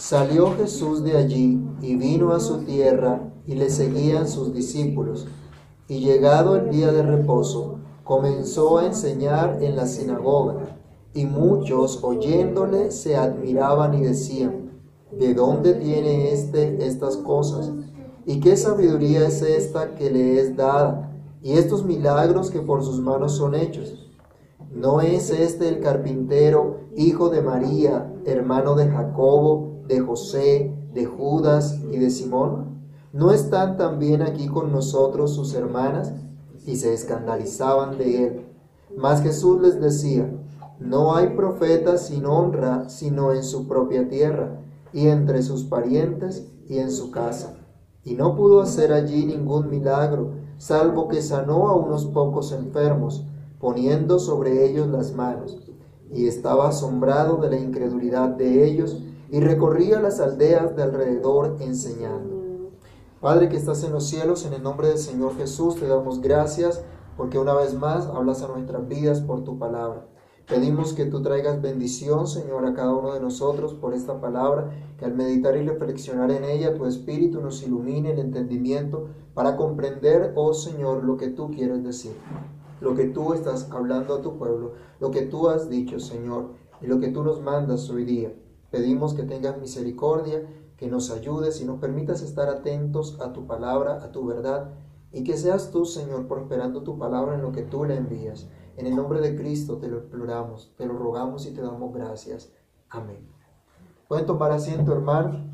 Salió Jesús de allí y vino a su tierra y le seguían sus discípulos. Y llegado el día de reposo, comenzó a enseñar en la sinagoga. Y muchos oyéndole se admiraban y decían, ¿de dónde tiene éste estas cosas? ¿Y qué sabiduría es esta que le es dada? Y estos milagros que por sus manos son hechos. ¿No es este el carpintero, hijo de María, hermano de Jacobo, de José, de Judas y de Simón? ¿No están también aquí con nosotros sus hermanas? Y se escandalizaban de él. Mas Jesús les decía, no hay profeta sin honra sino en su propia tierra y entre sus parientes y en su casa. Y no pudo hacer allí ningún milagro, salvo que sanó a unos pocos enfermos, poniendo sobre ellos las manos. Y estaba asombrado de la incredulidad de ellos y recorría las aldeas de alrededor enseñando. Padre que estás en los cielos, en el nombre del Señor Jesús te damos gracias porque una vez más hablas a nuestras vidas por tu palabra. Pedimos que tú traigas bendición, Señor, a cada uno de nosotros por esta palabra, que al meditar y reflexionar en ella, tu Espíritu nos ilumine el entendimiento para comprender, oh Señor, lo que tú quieres decir, lo que tú estás hablando a tu pueblo, lo que tú has dicho, Señor, y lo que tú nos mandas hoy día. Pedimos que tengas misericordia, que nos ayudes y nos permitas estar atentos a tu palabra, a tu verdad, y que seas tú, Señor, prosperando tu palabra en lo que tú le envías. En el nombre de Cristo te lo imploramos, te lo rogamos y te damos gracias. Amén. Pueden tomar asiento, hermano.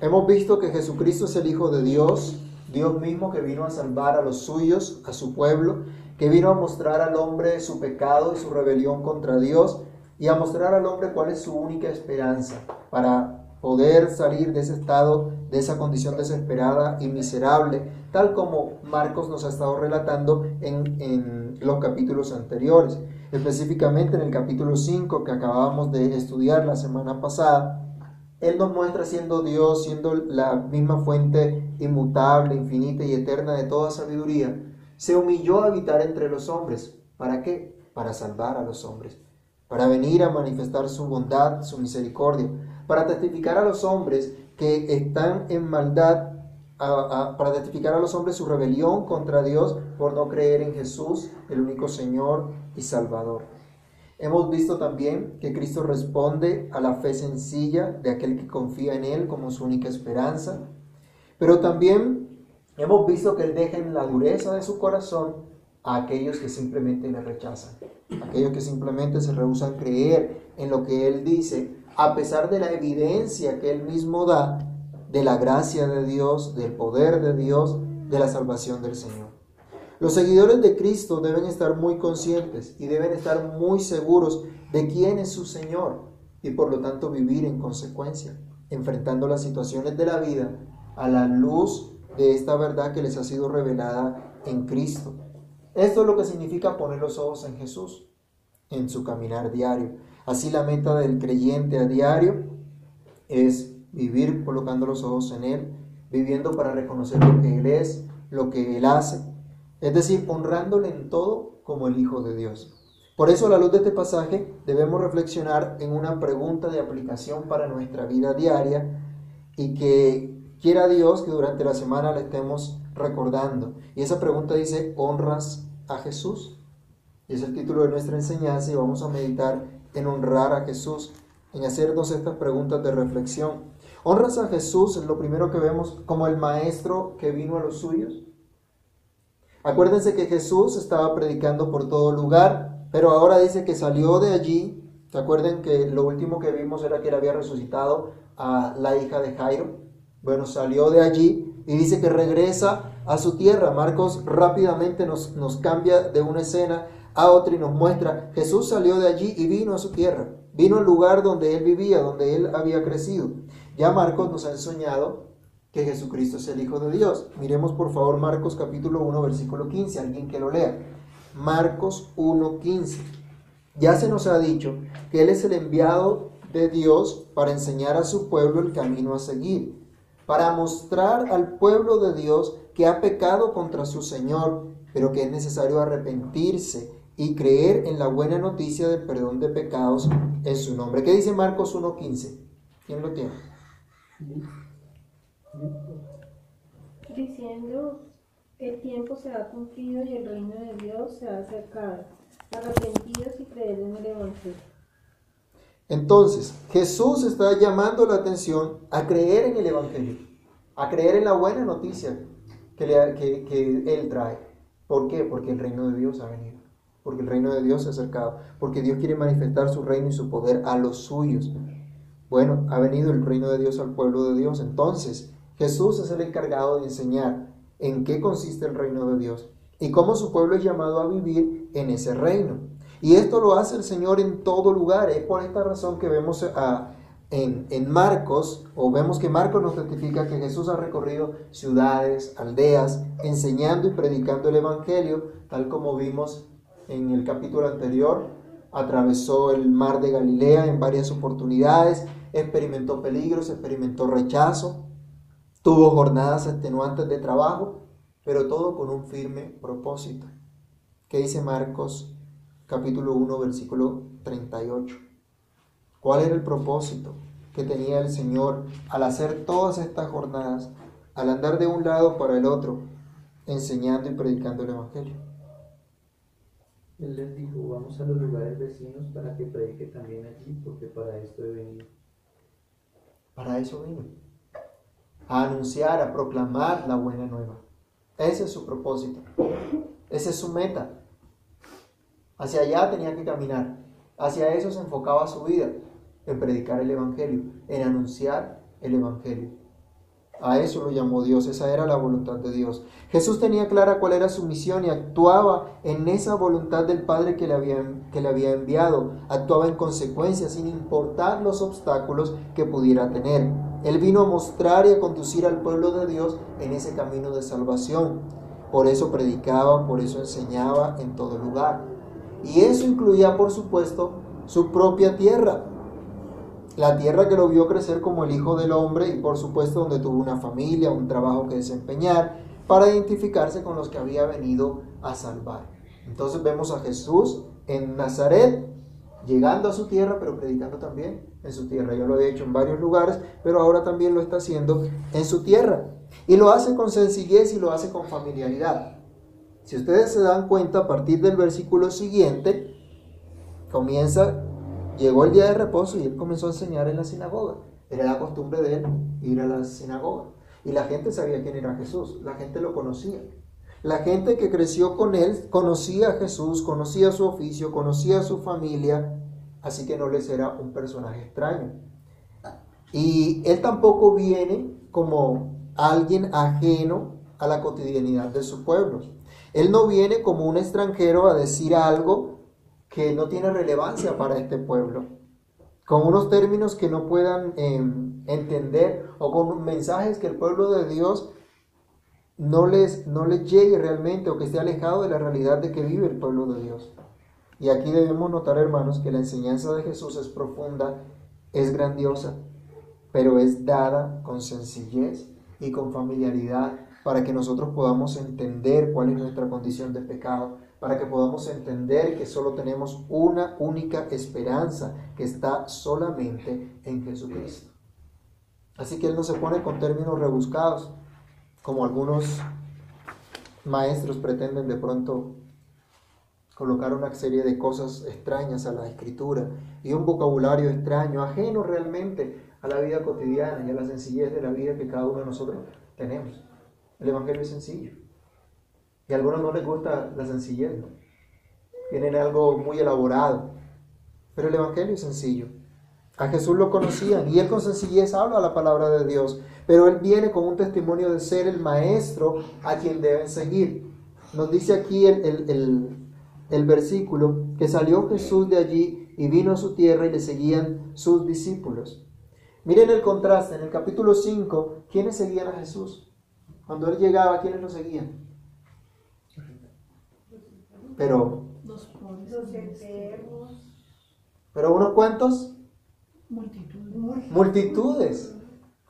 Hemos visto que Jesucristo es el Hijo de Dios, Dios mismo que vino a salvar a los suyos, a su pueblo, que vino a mostrar al hombre su pecado y su rebelión contra Dios y a mostrar al hombre cuál es su única esperanza para poder salir de ese estado, de esa condición desesperada y miserable, tal como Marcos nos ha estado relatando en, en los capítulos anteriores. Específicamente en el capítulo 5 que acabamos de estudiar la semana pasada, Él nos muestra siendo Dios, siendo la misma fuente inmutable, infinita y eterna de toda sabiduría, se humilló a habitar entre los hombres. ¿Para qué? Para salvar a los hombres para venir a manifestar su bondad, su misericordia, para testificar a los hombres que están en maldad, para testificar a los hombres su rebelión contra Dios por no creer en Jesús, el único Señor y Salvador. Hemos visto también que Cristo responde a la fe sencilla de aquel que confía en Él como su única esperanza, pero también hemos visto que Él deja en la dureza de su corazón a aquellos que simplemente le rechazan, aquellos que simplemente se rehusan creer en lo que Él dice, a pesar de la evidencia que Él mismo da de la gracia de Dios, del poder de Dios, de la salvación del Señor. Los seguidores de Cristo deben estar muy conscientes y deben estar muy seguros de quién es su Señor y por lo tanto vivir en consecuencia, enfrentando las situaciones de la vida a la luz de esta verdad que les ha sido revelada en Cristo. Esto es lo que significa poner los ojos en Jesús, en su caminar diario. Así la meta del creyente a diario es vivir colocando los ojos en Él, viviendo para reconocer lo que Él es, lo que Él hace, es decir, honrándole en todo como el Hijo de Dios. Por eso a la luz de este pasaje debemos reflexionar en una pregunta de aplicación para nuestra vida diaria y que quiera Dios que durante la semana le estemos recordando. Y esa pregunta dice, ¿honras a Jesús? Y es el título de nuestra enseñanza y vamos a meditar en honrar a Jesús, en hacernos estas preguntas de reflexión. ¿Honras a Jesús? Es lo primero que vemos como el maestro que vino a los suyos. Acuérdense que Jesús estaba predicando por todo lugar, pero ahora dice que salió de allí. ¿Se que lo último que vimos era que él había resucitado a la hija de Jairo? Bueno, salió de allí y dice que regresa a su tierra. Marcos rápidamente nos, nos cambia de una escena a otra y nos muestra, Jesús salió de allí y vino a su tierra, vino al lugar donde él vivía, donde él había crecido. Ya Marcos nos ha enseñado que Jesucristo es el Hijo de Dios. Miremos por favor Marcos capítulo 1, versículo 15, alguien que lo lea. Marcos 1, 15. Ya se nos ha dicho que Él es el enviado de Dios para enseñar a su pueblo el camino a seguir para mostrar al pueblo de Dios que ha pecado contra su Señor, pero que es necesario arrepentirse y creer en la buena noticia del perdón de pecados en su nombre. ¿Qué dice Marcos 1.15? ¿Quién lo tiene? Diciendo, el tiempo se ha cumplido y el reino de Dios se ha acercado. Arrepentidos y creer en el Evangelio. Entonces, Jesús está llamando la atención a creer en el Evangelio, a creer en la buena noticia que, le- que- Él trae. ¿Por qué? Porque el reino de Dios ha venido, porque el reino de Dios se ha acercado, porque Dios quiere manifestar su reino y su poder a los suyos. Bueno, ha venido el reino de Dios al pueblo de Dios. Entonces, Jesús es el encargado de enseñar en qué consiste el reino de Dios y cómo su pueblo es llamado a vivir en ese reino. Y esto lo hace el Señor en todo lugar. Es por esta razón que vemos a- en, Marcos, o vemos que Marcos nos testifica que Jesús ha recorrido ciudades, aldeas, enseñando y predicando el Evangelio, tal como vimos en el capítulo anterior. Atravesó el mar de Galilea en varias oportunidades, experimentó peligros, experimentó rechazo, tuvo jornadas extenuantes de trabajo, pero todo con un firme propósito. ¿Qué dice Marcos capítulo 1 versículo 38? ¿Cuál era el propósito que tenía el Señor al hacer todas estas jornadas, al andar de un lado para el otro, enseñando y predicando el Evangelio? Él les dijo, vamos a los lugares vecinos para que predique también allí, porque para esto he venido. Para eso vino. A anunciar, a proclamar la buena nueva. Ese es su propósito. Esa es su meta. Hacia allá tenía que caminar. Hacia eso se enfocaba su vida. En predicar el Evangelio. En anunciar el Evangelio. A eso lo llamó Dios. Esa era la voluntad de Dios. Jesús tenía clara cuál era su misión y actuaba en esa voluntad del Padre que le había, que le había enviado. Actuaba en consecuencia sin importar los obstáculos que pudiera tener. Él vino a mostrar y a conducir al pueblo de Dios en ese camino de salvación. Por eso predicaba, por eso enseñaba en todo lugar. Y eso incluía, por supuesto, su propia tierra. La tierra que lo vio crecer como el Hijo del Hombre y por supuesto donde tuvo una familia, un trabajo que desempeñar para identificarse con los que había venido a salvar. Entonces vemos a Jesús en Nazaret, llegando a su tierra, pero predicando también en su tierra. Yo lo he hecho en varios lugares, pero ahora también lo está haciendo en su tierra. Y lo hace con sencillez y lo hace con familiaridad. Si ustedes se dan cuenta, a partir del versículo siguiente, comienza, llegó el día de reposo y él comenzó a enseñar en la sinagoga. Era la costumbre de él ir a la sinagoga. Y la gente sabía quién era Jesús, la gente lo conocía. La gente que creció con él conocía a Jesús, conocía su oficio, conocía a su familia, así que no les era un personaje extraño. Y él tampoco viene como alguien ajeno a la cotidianidad de su pueblo. Él no viene como un extranjero a decir algo que no tiene relevancia para este pueblo, con unos términos que no puedan eh, entender o con mensajes que el pueblo de Dios no les, no les llegue realmente o que esté alejado de la realidad de que vive el pueblo de Dios. Y aquí debemos notar, hermanos, que la enseñanza de Jesús es profunda, es grandiosa, pero es dada con sencillez y con familiaridad para que nosotros podamos entender cuál es nuestra condición de pecado, para que podamos entender que solo tenemos una única esperanza que está solamente en Jesucristo. Así que Él no se pone con términos rebuscados, como algunos maestros pretenden de pronto colocar una serie de cosas extrañas a la escritura y un vocabulario extraño, ajeno realmente a la vida cotidiana y a la sencillez de la vida que cada uno de nosotros tenemos. El Evangelio es sencillo. Y a algunos no les gusta la sencillez. Tienen algo muy elaborado. Pero el Evangelio es sencillo. A Jesús lo conocían y él con sencillez habla la palabra de Dios. Pero él viene con un testimonio de ser el maestro a quien deben seguir. Nos dice aquí el, el, el, el versículo que salió Jesús de allí y vino a su tierra y le seguían sus discípulos. Miren el contraste. En el capítulo 5, ¿quiénes seguían a Jesús? Cuando él llegaba, ¿quiénes lo seguían? Pero, Los pobres. Los enfermos, pero unos cuantos, Multitud. multitudes.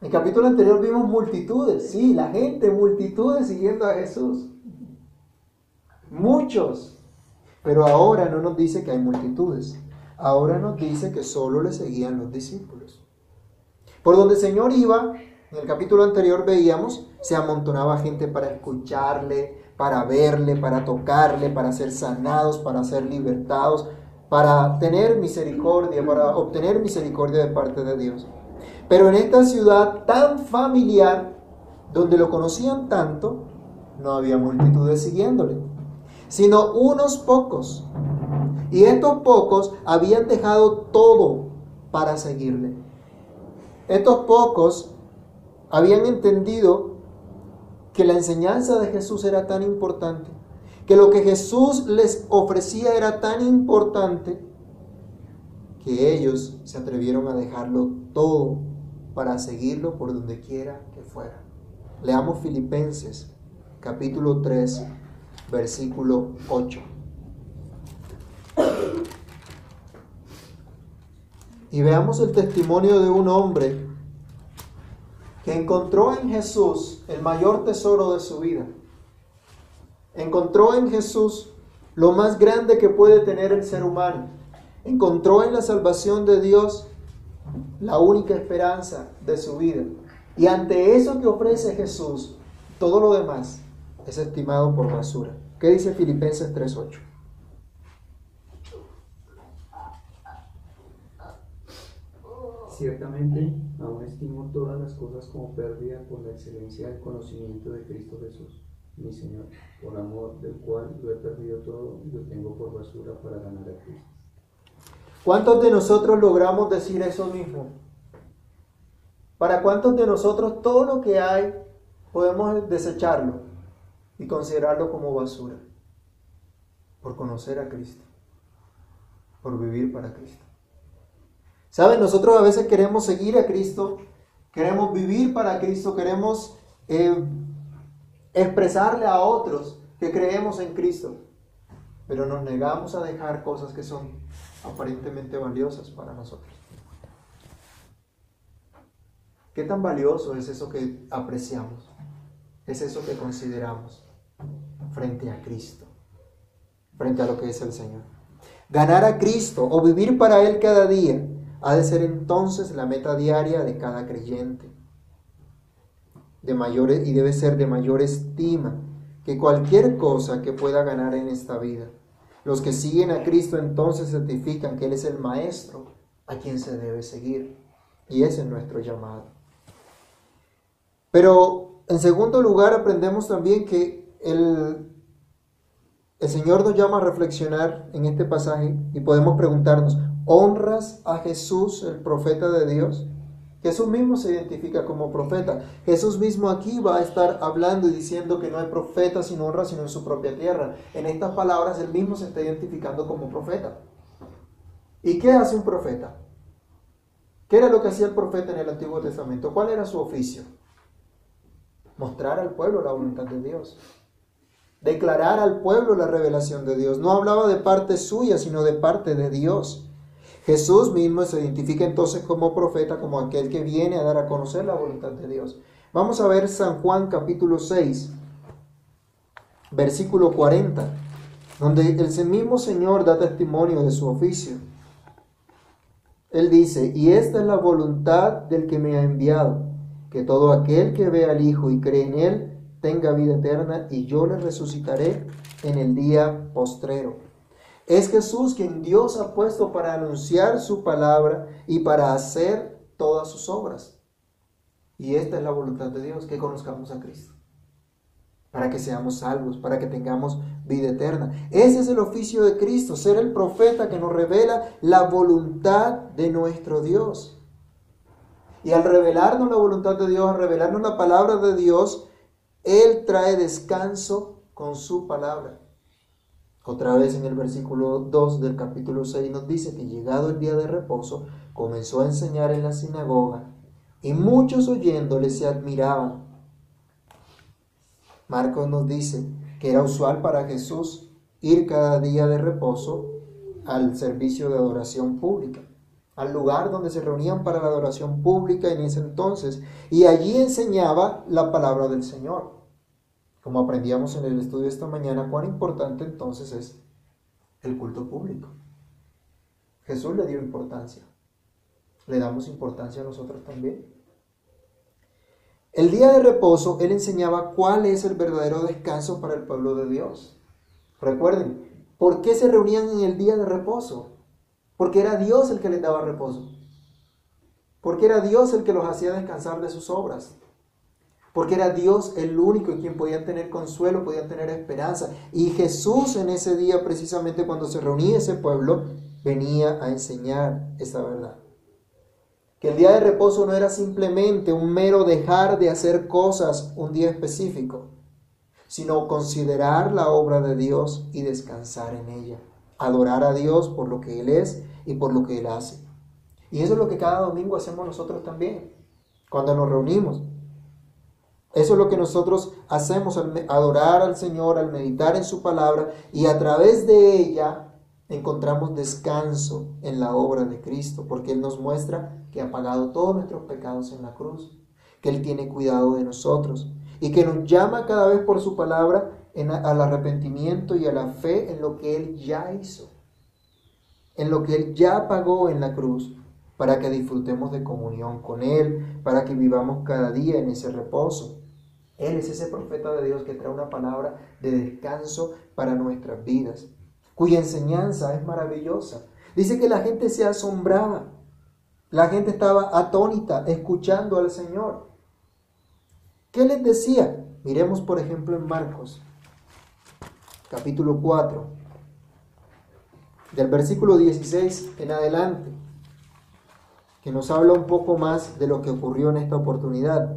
En el capítulo anterior vimos multitudes, sí, la gente, multitudes siguiendo a Jesús. Muchos. Pero ahora no nos dice que hay multitudes. Ahora nos dice que solo le seguían los discípulos. Por donde el Señor iba, en el capítulo anterior veíamos, se amontonaba gente para escucharle, para verle, para tocarle, para ser sanados, para ser libertados, para tener misericordia, para obtener misericordia de parte de Dios. Pero en esta ciudad tan familiar, donde lo conocían tanto, no había multitudes siguiéndole, sino unos pocos. Y estos pocos habían dejado todo para seguirle. Estos pocos habían entendido que la enseñanza de Jesús era tan importante, que lo que Jesús les ofrecía era tan importante, que ellos se atrevieron a dejarlo todo para seguirlo por donde quiera que fuera. Leamos Filipenses capítulo 3, versículo 8. Y veamos el testimonio de un hombre que encontró en Jesús el mayor tesoro de su vida. Encontró en Jesús lo más grande que puede tener el ser humano. Encontró en la salvación de Dios la única esperanza de su vida. Y ante eso que ofrece Jesús, todo lo demás es estimado por basura. ¿Qué dice Filipenses 3.8? Ciertamente, aún estimo todas las cosas como pérdida por la excelencia del conocimiento de Cristo Jesús, mi Señor, por amor del cual lo he perdido todo y lo tengo por basura para ganar a Cristo. ¿Cuántos de nosotros logramos decir eso mismo? ¿Para cuántos de nosotros todo lo que hay podemos desecharlo y considerarlo como basura? Por conocer a Cristo, por vivir para Cristo. ¿Saben? Nosotros a veces queremos seguir a Cristo, queremos vivir para Cristo, queremos eh, expresarle a otros que creemos en Cristo, pero nos negamos a dejar cosas que son aparentemente valiosas para nosotros. ¿Qué tan valioso es eso que apreciamos? Es eso que consideramos frente a Cristo, frente a lo que es el Señor. Ganar a Cristo o vivir para Él cada día ha de ser entonces la meta diaria de cada creyente. De mayores, y debe ser de mayor estima que cualquier cosa que pueda ganar en esta vida. Los que siguen a Cristo entonces certifican que Él es el Maestro a quien se debe seguir. Y ese es nuestro llamado. Pero en segundo lugar aprendemos también que el, el Señor nos llama a reflexionar en este pasaje y podemos preguntarnos, ¿honras a Jesús, el profeta de Dios? Jesús mismo se identifica como profeta. Jesús mismo aquí va a estar hablando y diciendo que no hay profeta sin honra sino en su propia tierra. En estas palabras él mismo se está identificando como profeta. ¿Y qué hace un profeta? ¿Qué era lo que hacía el profeta en el Antiguo Testamento? ¿Cuál era su oficio? Mostrar al pueblo la voluntad de Dios. Declarar al pueblo la revelación de Dios. No hablaba de parte suya, sino de parte de Dios. Jesús mismo se identifica entonces como profeta, como aquel que viene a dar a conocer la voluntad de Dios. Vamos a ver San Juan capítulo 6, versículo 40, donde el mismo Señor da testimonio de su oficio. Él dice, y esta es la voluntad del que me ha enviado, que todo aquel que ve al Hijo y cree en Él tenga vida eterna, y yo le resucitaré en el día postrero. Es Jesús quien Dios ha puesto para anunciar su palabra y para hacer todas sus obras. Y esta es la voluntad de Dios, que conozcamos a Cristo. Para que seamos salvos, para que tengamos vida eterna. Ese es el oficio de Cristo, ser el profeta que nos revela la voluntad de nuestro Dios. Y al revelarnos la voluntad de Dios, al revelarnos la palabra de Dios, Él trae descanso con su palabra. Otra vez en el versículo 2 del capítulo 6 nos dice que llegado el día de reposo, comenzó a enseñar en la sinagoga y muchos oyéndole se admiraban. Marcos nos dice que era usual para Jesús ir cada día de reposo al servicio de adoración pública, al lugar donde se reunían para la adoración pública en ese entonces, y allí enseñaba la palabra del Señor como aprendíamos en el estudio esta mañana, cuán importante entonces es el culto público. Jesús le dio importancia. ¿Le damos importancia a nosotros también? El día de reposo, Él enseñaba cuál es el verdadero descanso para el pueblo de Dios. Recuerden, ¿por qué se reunían en el día de reposo? Porque era Dios el que les daba reposo. Porque era Dios el que los hacía descansar de sus obras. Porque era Dios el único en quien podían tener consuelo, podían tener esperanza. Y Jesús en ese día, precisamente cuando se reunía ese pueblo, venía a enseñar esa verdad. Que el día de reposo no era simplemente un mero dejar de hacer cosas un día específico, sino considerar la obra de Dios y descansar en ella. Adorar a Dios por lo que Él es y por lo que Él hace. Y eso es lo que cada domingo hacemos nosotros también, cuando nos reunimos. Eso es lo que nosotros hacemos al adorar al Señor, al meditar en su palabra y a través de ella encontramos descanso en la obra de Cristo, porque Él nos muestra que ha pagado todos nuestros pecados en la cruz, que Él tiene cuidado de nosotros y que nos llama cada vez por su palabra al arrepentimiento y a la fe en lo que Él ya hizo, en lo que Él ya pagó en la cruz para que disfrutemos de comunión con Él, para que vivamos cada día en ese reposo. Él es ese profeta de Dios que trae una palabra de descanso para nuestras vidas, cuya enseñanza es maravillosa. Dice que la gente se asombraba, la gente estaba atónita escuchando al Señor. ¿Qué les decía? Miremos por ejemplo en Marcos, capítulo 4, del versículo 16 en adelante, que nos habla un poco más de lo que ocurrió en esta oportunidad.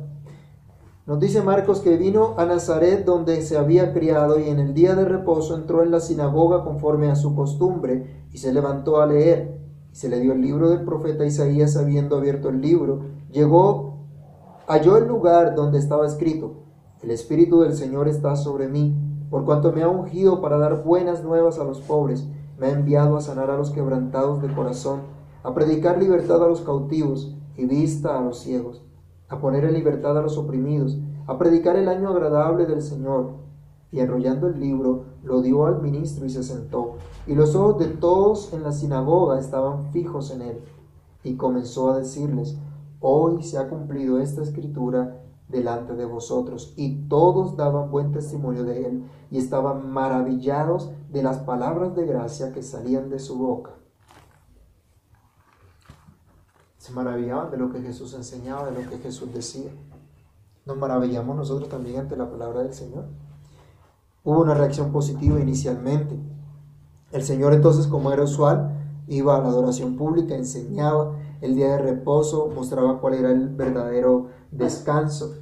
Nos dice Marcos que vino a Nazaret donde se había criado y en el día de reposo entró en la sinagoga conforme a su costumbre y se levantó a leer. Y se le dio el libro del profeta Isaías habiendo abierto el libro. Llegó, halló el lugar donde estaba escrito, el Espíritu del Señor está sobre mí, por cuanto me ha ungido para dar buenas nuevas a los pobres, me ha enviado a sanar a los quebrantados de corazón, a predicar libertad a los cautivos y vista a los ciegos a poner en libertad a los oprimidos, a predicar el año agradable del Señor. Y enrollando el libro, lo dio al ministro y se sentó. Y los ojos de todos en la sinagoga estaban fijos en él. Y comenzó a decirles, hoy se ha cumplido esta escritura delante de vosotros. Y todos daban buen testimonio de él y estaban maravillados de las palabras de gracia que salían de su boca se maravillaban de lo que Jesús enseñaba, de lo que Jesús decía. Nos maravillamos nosotros también ante la palabra del Señor. Hubo una reacción positiva inicialmente. El Señor entonces, como era usual, iba a la adoración pública, enseñaba el día de reposo, mostraba cuál era el verdadero descanso,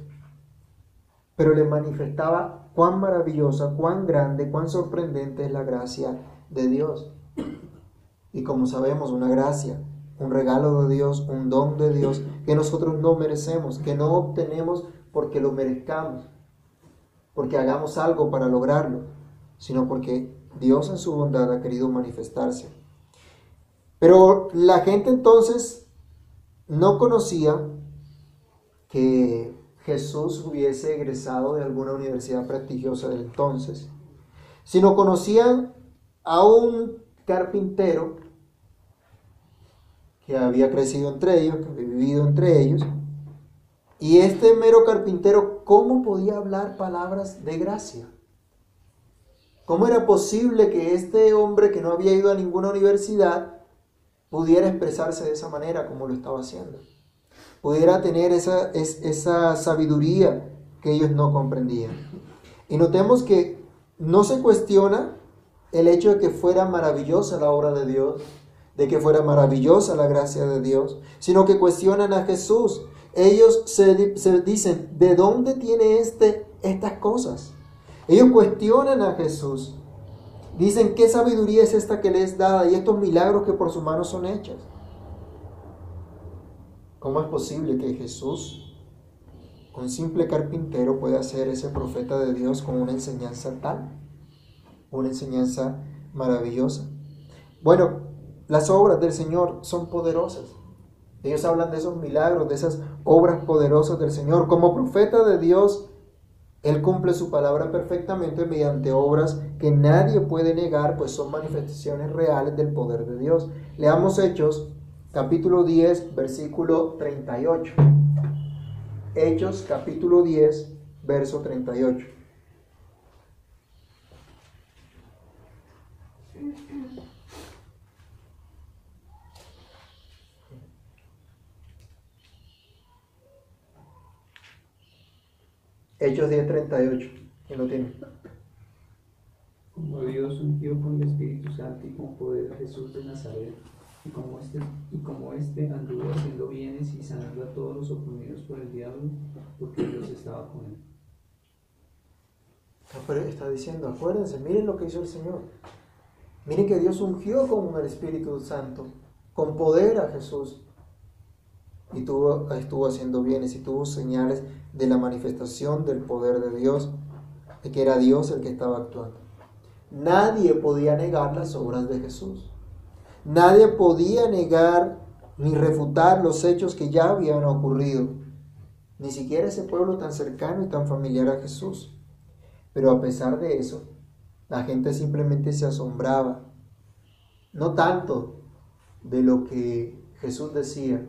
pero le manifestaba cuán maravillosa, cuán grande, cuán sorprendente es la gracia de Dios. Y como sabemos, una gracia un regalo de Dios, un don de Dios que nosotros no merecemos, que no obtenemos porque lo merezcamos, porque hagamos algo para lograrlo, sino porque Dios en su bondad ha querido manifestarse. Pero la gente entonces no conocía que Jesús hubiese egresado de alguna universidad prestigiosa del entonces, sino conocían a un carpintero había crecido entre ellos, que había vivido entre ellos. Y este mero carpintero, ¿cómo podía hablar palabras de gracia? ¿Cómo era posible que este hombre que no había ido a ninguna universidad pudiera expresarse de esa manera como lo estaba haciendo? Pudiera tener esa, esa sabiduría que ellos no comprendían. Y notemos que no se cuestiona el hecho de que fuera maravillosa la obra de Dios, de que fuera maravillosa la gracia de Dios, sino que cuestionan a Jesús. Ellos se, dicen, ¿de dónde tiene este estas cosas? Ellos cuestionan a Jesús. Dicen, ¿qué sabiduría es esta que le es dada y estos milagros que por su mano son hechos? ¿Cómo es posible que Jesús, un simple carpintero, pueda ser ese profeta de Dios con una enseñanza tal? Una enseñanza maravillosa. Bueno, las obras del Señor son poderosas. Ellos hablan de esos milagros, de esas obras poderosas del Señor. Como profeta de Dios, Él cumple su palabra perfectamente mediante obras que nadie puede negar, pues son manifestaciones reales del poder de Dios. Leamos Hechos, capítulo 10, versículo 38. Hechos, capítulo 10, verso 38. Hechos 10:38. ¿Quién lo tiene? Como Dios ungió con el Espíritu Santo y con poder a Jesús de Nazaret, y como este, y como este anduvo haciendo bienes y sanando a todos los oprimidos por el diablo, porque Dios estaba con él. Está diciendo, acuérdense, miren lo que hizo el Señor. Miren que Dios ungió con el Espíritu Santo, con poder a Jesús. Y tuvo, estuvo haciendo bienes y tuvo señales de la manifestación del poder de Dios, de que era Dios el que estaba actuando. Nadie podía negar las obras de Jesús. Nadie podía negar ni refutar los hechos que ya habían ocurrido. Ni siquiera ese pueblo tan cercano y tan familiar a Jesús. Pero a pesar de eso, la gente simplemente se asombraba. No tanto de lo que Jesús decía,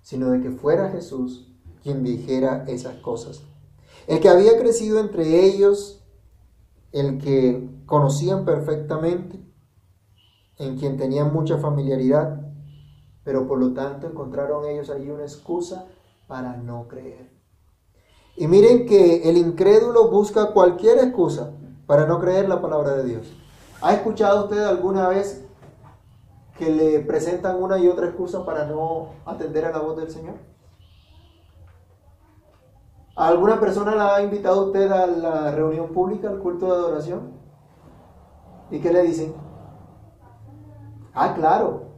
sino de que fuera Jesús quien dijera esas cosas. El que había crecido entre ellos, el que conocían perfectamente, en quien tenían mucha familiaridad, pero por lo tanto encontraron ellos allí una excusa para no creer. Y miren que el incrédulo busca cualquier excusa para no creer la palabra de Dios. ¿Ha escuchado usted alguna vez que le presentan una y otra excusa para no atender a la voz del Señor? ¿Alguna persona la ha invitado usted a la reunión pública, al culto de adoración? ¿Y qué le dicen? Ah, claro,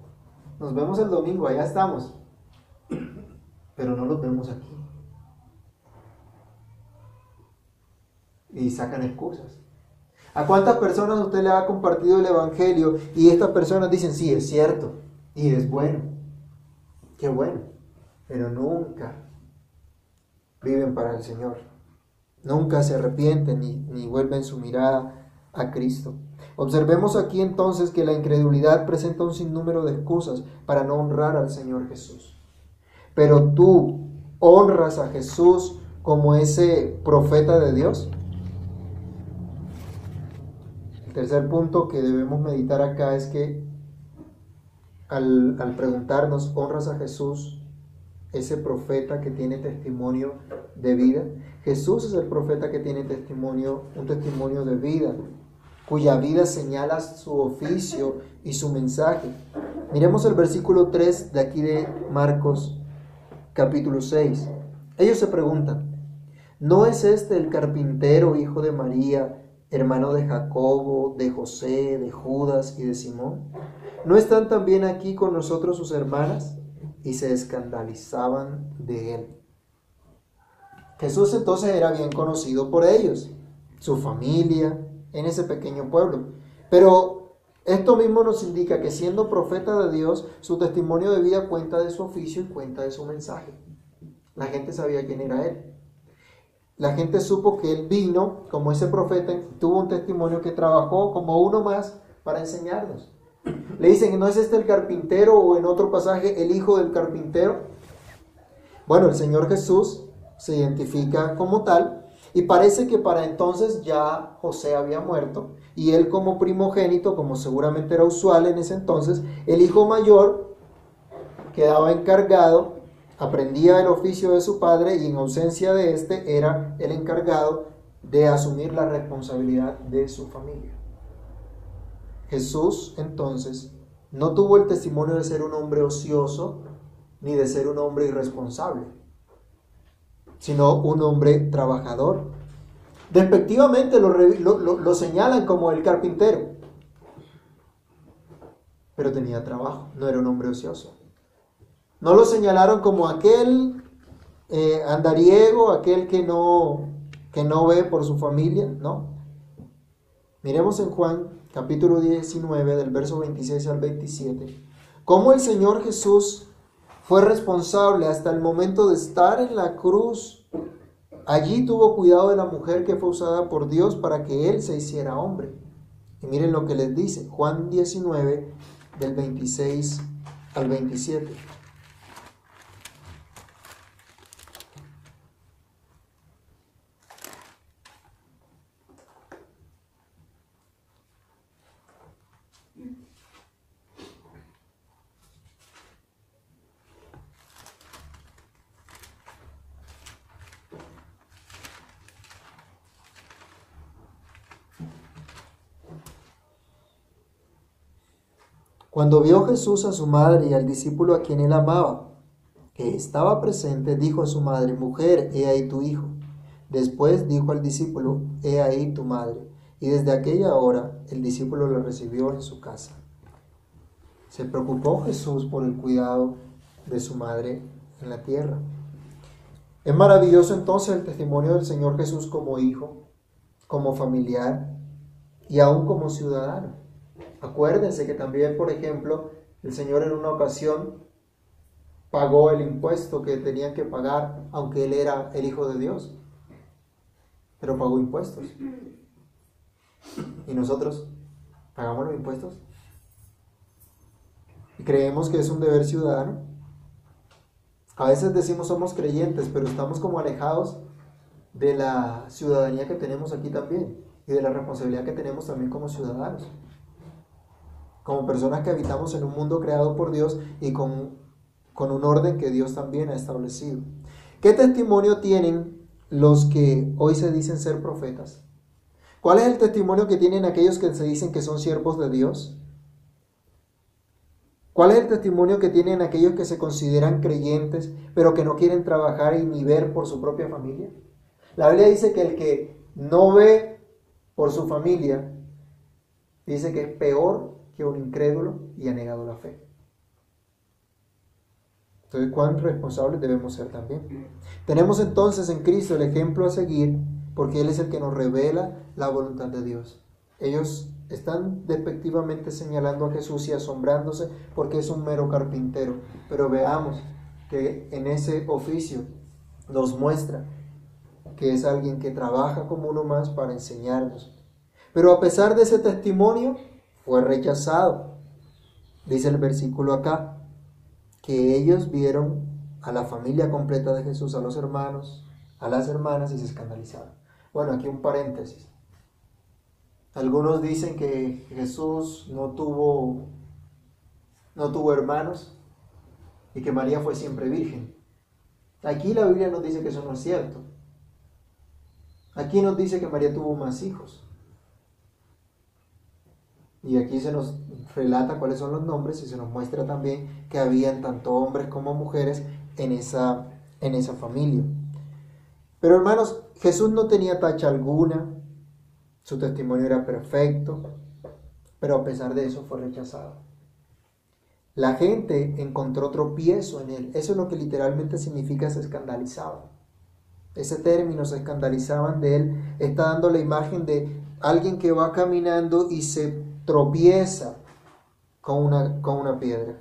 nos vemos el domingo, allá estamos. Pero no los vemos aquí. Y sacan excusas. ¿A cuántas personas usted le ha compartido el Evangelio y estas personas dicen, sí, es cierto, y es bueno? Qué bueno. Pero nunca viven para el Señor. Nunca se arrepienten ni, ni vuelven su mirada a Cristo. Observemos aquí entonces que la incredulidad presenta un sinnúmero de excusas para no honrar al Señor Jesús. Pero tú honras a Jesús como ese profeta de Dios. El tercer punto que debemos meditar acá es que al, al preguntarnos, ¿honras a Jesús ese profeta que tiene testimonio de vida. Jesús es el profeta que tiene testimonio, un testimonio de vida, cuya vida señala su oficio y su mensaje. Miremos el versículo 3 de aquí de Marcos capítulo 6. Ellos se preguntan, ¿no es este el carpintero, hijo de María, hermano de Jacobo, de José, de Judas y de Simón? ¿No están también aquí con nosotros sus hermanas? Y se escandalizaban de él. Jesús entonces era bien conocido por ellos, su familia, en ese pequeño pueblo. Pero esto mismo nos indica que siendo profeta de Dios, su testimonio de vida cuenta de su oficio y cuenta de su mensaje. La gente sabía quién era él. La gente supo que él vino como ese profeta, tuvo un testimonio que trabajó como uno más para enseñarnos. Le dicen, ¿no es este el carpintero o en otro pasaje el hijo del carpintero? Bueno, el Señor Jesús se identifica como tal y parece que para entonces ya José había muerto y él como primogénito, como seguramente era usual en ese entonces, el hijo mayor quedaba encargado, aprendía el oficio de su padre y en ausencia de este era el encargado de asumir la responsabilidad de su familia. Jesús entonces no tuvo el testimonio de ser un hombre ocioso ni de ser un hombre irresponsable, sino un hombre trabajador. Despectivamente lo, señalan como el carpintero, pero tenía trabajo, no era un hombre ocioso. No lo señalaron como aquel eh, andariego, aquel que no, que no ve por su familia, no. Miremos en Juan capítulo 19, del verso 26 al 27, cómo el Señor Jesús fue responsable hasta el momento de estar en la cruz Allí tuvo cuidado de la mujer que fue usada por Dios para que él se hiciera hombre. Y miren lo que les dice, Juan 19, del 26 al 27. Cuando vio Jesús a su madre y al discípulo a quien él amaba, que estaba presente, dijo a su madre, mujer, he ahí tu hijo. Después dijo al discípulo, he ahí tu madre. Y desde aquella hora el discípulo lo recibió en su casa. Se preocupó Jesús por el cuidado de su madre en la tierra. Es maravilloso entonces el testimonio del Señor Jesús como hijo, como familiar y aún como ciudadano. Acuérdense que también, por ejemplo, el Señor en una ocasión pagó el impuesto que tenían que pagar, aunque Él era el Hijo de Dios, pero pagó impuestos. ¿Y nosotros pagamos los impuestos? ¿Y creemos que es un deber ciudadano? A veces decimos somos creyentes, pero estamos como alejados de la ciudadanía que tenemos aquí también y de la responsabilidad que tenemos también como ciudadanos como personas que habitamos en un mundo creado por Dios y con, con un orden que Dios también ha establecido. ¿Qué testimonio tienen los que hoy se dicen ser profetas? ¿Cuál es el testimonio que tienen aquellos que se dicen que son siervos de Dios? ¿Cuál es el testimonio que tienen aquellos que se consideran creyentes, pero que no quieren trabajar y ni ver por su propia familia? La Biblia dice que el que no ve por su familia, dice que es peor un incrédulo y ha negado la fe. Entonces, ¿cuán responsables debemos ser también? Tenemos entonces en Cristo el ejemplo a seguir porque Él es el que nos revela la voluntad de Dios. Ellos están despectivamente señalando a Jesús y asombrándose porque es un mero carpintero. Pero veamos que en ese oficio nos muestra que es alguien que trabaja como uno más para enseñarnos. Pero a pesar de ese testimonio, fue rechazado. Dice el versículo acá, que ellos vieron a la familia completa de Jesús, a los hermanos, a las hermanas y se escandalizaron. Bueno, aquí un paréntesis. Algunos dicen que Jesús no tuvo no tuvo hermanos y que María fue siempre virgen. Aquí la Biblia nos dice que eso no es cierto. Aquí nos dice que María tuvo más hijos. Y aquí se nos relata cuáles son los nombres y se nos muestra también que habían tanto hombres como mujeres en esa, en esa familia. Pero hermanos, Jesús no tenía tacha alguna, su testimonio era perfecto, pero a pesar de eso fue rechazado. La gente encontró tropiezo en él. Eso es lo que literalmente significa se escandalizaban. Ese término se escandalizaban de él. Está dando la imagen de alguien que va caminando y se tropieza con una, con una piedra.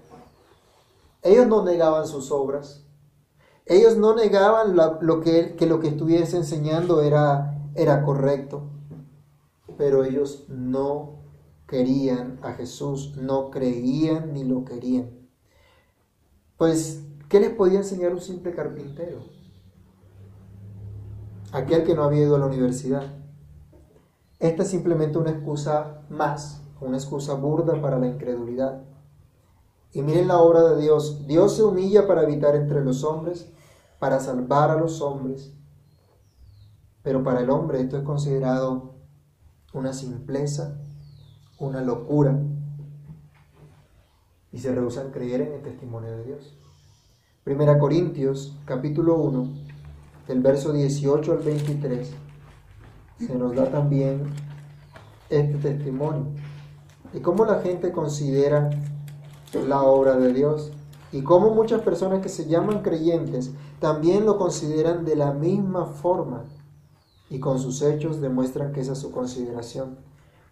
Ellos no negaban sus obras. Ellos no negaban lo que, que, lo que estuviese enseñando era, era correcto. Pero ellos no querían a Jesús, no creían ni lo querían. Pues, ¿qué les podía enseñar un simple carpintero? Aquel que no había ido a la universidad. Esta es simplemente una excusa más una excusa burda para la incredulidad. Y miren la obra de Dios. Dios se humilla para habitar entre los hombres, para salvar a los hombres. Pero para el hombre esto es considerado una simpleza, una locura. Y se rehusan creer en el testimonio de Dios. Primera Corintios, capítulo 1, del verso 18 al 23, se nos da también este testimonio y cómo la gente considera la obra de Dios y cómo muchas personas que se llaman creyentes también lo consideran de la misma forma y con sus hechos demuestran que esa es su consideración.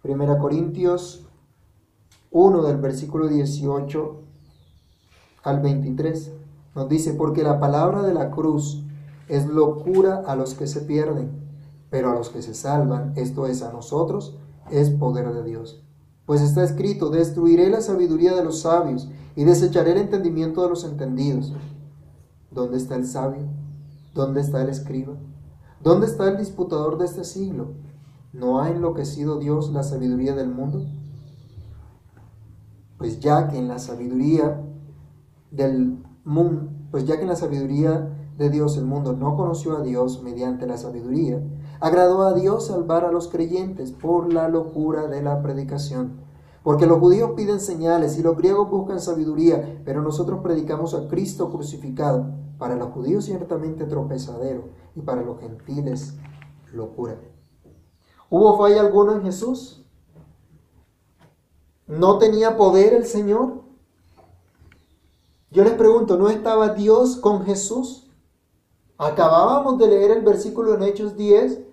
Primera Corintios 1 del versículo 18 al 23 nos dice, porque la palabra de la cruz es locura a los que se pierden, pero a los que se salvan, esto es a nosotros, es poder de Dios. Pues está escrito, destruiré la sabiduría de los sabios y desecharé el entendimiento de los entendidos. ¿Dónde está el sabio? ¿Dónde está el escriba? ¿Dónde está el disputador de este siglo? ¿No ha enloquecido Dios la sabiduría del mundo? Pues ya que en la sabiduría del mundo, pues ya que en la sabiduría de Dios el mundo no conoció a Dios mediante la sabiduría, agradó a Dios salvar a los creyentes por la locura de la predicación. Porque los judíos piden señales y los griegos buscan sabiduría, pero nosotros predicamos a Cristo crucificado, para los judíos ciertamente tropezadero y para los gentiles locura. ¿Hubo falla alguna en Jesús? ¿No tenía poder el Señor? Yo les pregunto, ¿no estaba Dios con Jesús? Acabábamos de leer el versículo en Hechos 10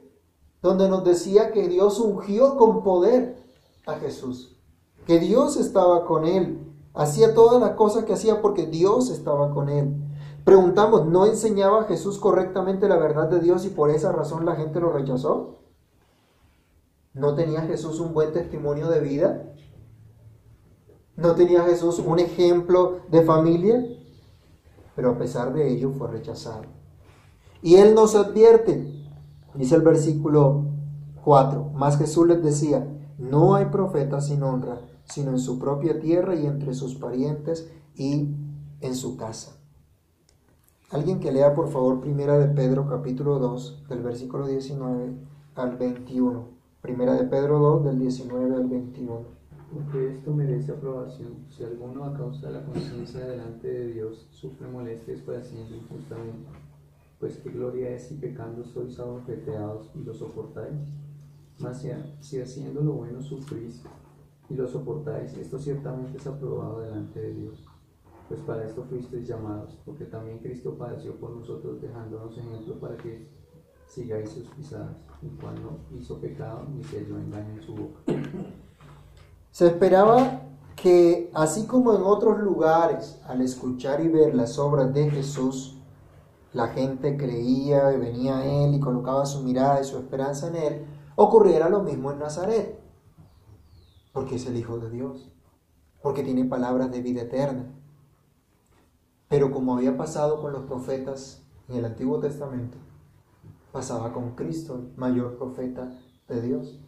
donde nos decía que Dios ungió con poder a Jesús, que Dios estaba con él, hacía todas las cosas que hacía porque Dios estaba con él. Preguntamos, ¿no enseñaba Jesús correctamente la verdad de Dios y por esa razón la gente lo rechazó? ¿No tenía Jesús un buen testimonio de vida? ¿No tenía Jesús un ejemplo de familia? Pero a pesar de ello fue rechazado. Y Él nos advierte, Dice el versículo 4, más Jesús les decía, no hay profeta sin honra, sino en su propia tierra y entre sus parientes y en su casa. Alguien que lea por favor Primera de Pedro capítulo 2 del versículo 19 al 21. Primera de Pedro 2 del 19 al 21. Porque esto merece aprobación si alguno a causa de la conciencia delante de Dios sufre molestias padeciendo injustamente pues qué gloria es si pecando sois abofeteados y lo soportáis. Mas si, haciendo lo bueno sufrís y lo soportáis, esto ciertamente es aprobado delante de Dios. Pues para esto fuisteis llamados, porque también Cristo padeció por nosotros, dejándonos ejemplo para que sigáis sus pisadas, y cuando hizo pecado ni se halló engaño en su boca. Se esperaba que, así como en otros lugares, al escuchar y ver las obras de Jesús, la gente creía y venía a Él y colocaba su mirada y su esperanza en Él, ocurriera lo mismo en Nazaret, porque es el Hijo de Dios, porque tiene palabras de vida eterna. Pero como había pasado con los profetas en el Antiguo Testamento, pasaba con Cristo, el mayor profeta de Dios,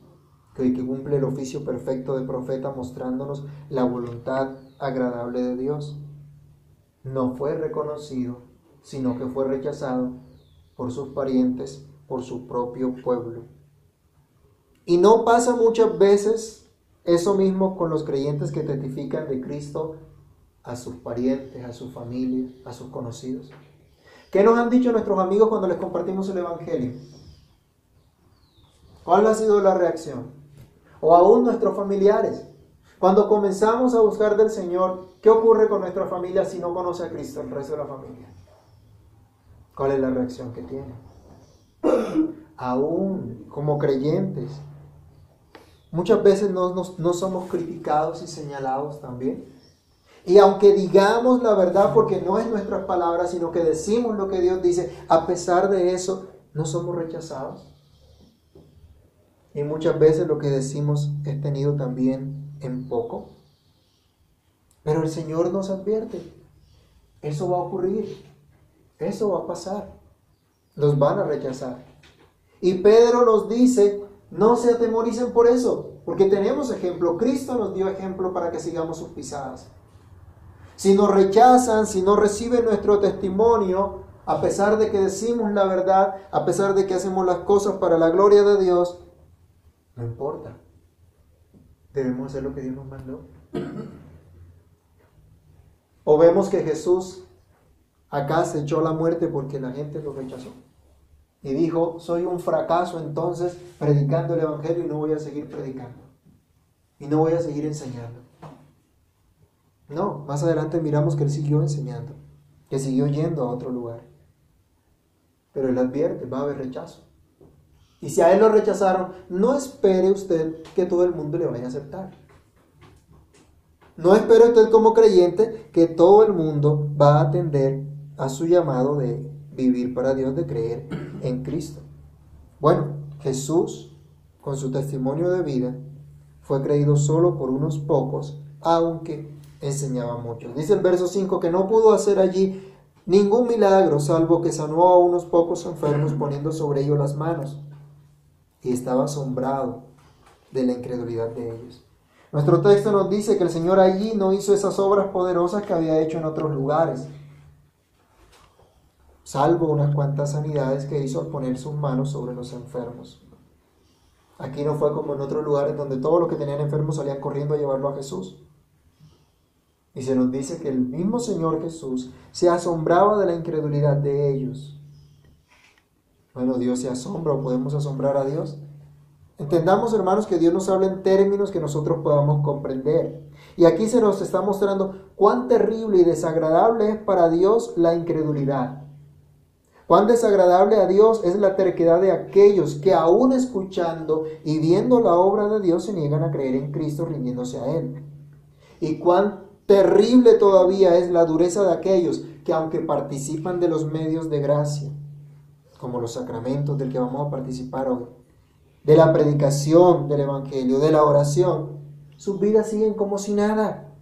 que cumple el oficio perfecto de profeta mostrándonos la voluntad agradable de Dios. No fue reconocido sino que fue rechazado por sus parientes, por su propio pueblo. Y no pasa muchas veces eso mismo con los creyentes que testifican de Cristo a sus parientes, a su familia, a sus conocidos. ¿Qué nos han dicho nuestros amigos cuando les compartimos el Evangelio? ¿Cuál ha sido la reacción? O aún nuestros familiares. Cuando comenzamos a buscar del Señor, ¿qué ocurre con nuestra familia si no conoce a Cristo, el resto de la familia? ¿Cuál es la reacción que tiene? Aún como creyentes, muchas veces no, no, somos criticados y señalados también. Y aunque digamos la verdad, porque no es nuestras palabras, sino que decimos lo que Dios dice, a pesar de eso, no somos rechazados. Y muchas veces lo que decimos es tenido también en poco. Pero el Señor nos advierte, eso va a ocurrir. Eso va a pasar. Los van a rechazar. Y Pedro nos dice, no se atemoricen por eso, porque tenemos ejemplo. Cristo nos dio ejemplo para que sigamos sus pisadas. Si nos rechazan, si no reciben nuestro testimonio, a pesar de que decimos la verdad, a pesar de que hacemos las cosas para la gloria de Dios, no importa. Debemos hacer lo que Dios nos mandó. O vemos que Jesús Acá se echó la muerte porque la gente lo rechazó. Y dijo, soy un fracaso entonces predicando el Evangelio y no voy a seguir predicando. Y no voy a seguir enseñando. No, más adelante miramos que él siguió enseñando, que siguió yendo a otro lugar. Pero él advierte, va a haber rechazo. Y si a él lo rechazaron, no espere usted que todo el mundo le vaya a aceptar. No espere usted como creyente que todo el mundo va a atender a su llamado de, vivir para Dios, de creer en Cristo. Bueno, Jesús, con su testimonio de vida, fue creído solo por unos pocos, aunque enseñaba mucho. Dice el verso 5 que no pudo hacer allí ningún milagro, salvo que sanó a unos pocos enfermos poniendo sobre ellos las manos. Y estaba asombrado de la incredulidad de ellos. Nuestro texto nos dice que el Señor allí no hizo esas obras poderosas que había hecho en otros lugares, salvo unas cuantas sanidades que hizo al poner sus manos sobre los enfermos. Aquí no fue como en otros lugares donde todos los que tenían enfermos salían corriendo a llevarlo a Jesús. Y se nos dice que el mismo Señor Jesús se asombraba de la incredulidad de ellos. Bueno, Dios se asombra o podemos asombrar a Dios. Entendamos, hermanos, que Dios nos habla en términos que nosotros podamos comprender. Y aquí se nos está mostrando cuán terrible y desagradable es para Dios la incredulidad. Cuán desagradable a Dios es la terquedad de aquellos que aún escuchando y viendo la obra de Dios se niegan a creer en Cristo rindiéndose a Él. Y cuán terrible todavía es la dureza de aquellos que aunque participan de los medios de gracia, como los sacramentos del que vamos a participar hoy, de la predicación del Evangelio, de la oración, sus vidas siguen como si nada.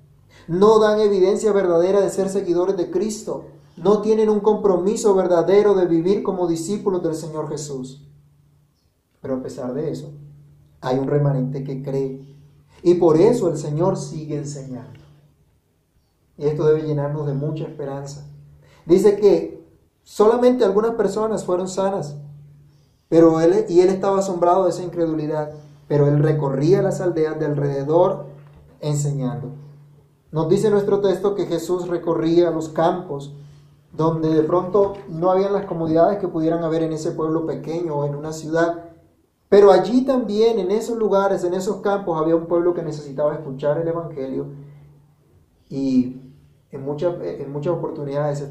No dan evidencia verdadera de ser seguidores de Cristo no tienen un compromiso verdadero de vivir como discípulos del Señor Jesús. Pero a pesar de eso, hay un remanente que cree. Y por eso el Señor sigue enseñando. Y esto debe llenarnos de mucha esperanza. Dice que solamente algunas personas fueron sanas, pero él, y él estaba asombrado de esa incredulidad, pero él recorría las aldeas de alrededor enseñando. Nos dice nuestro texto que Jesús recorría los campos donde de pronto no habían las comodidades que pudieran haber en ese pueblo pequeño o en una ciudad. Pero allí también, en esos lugares, en esos campos, había un pueblo que necesitaba escuchar el Evangelio y en muchas, en muchas oportunidades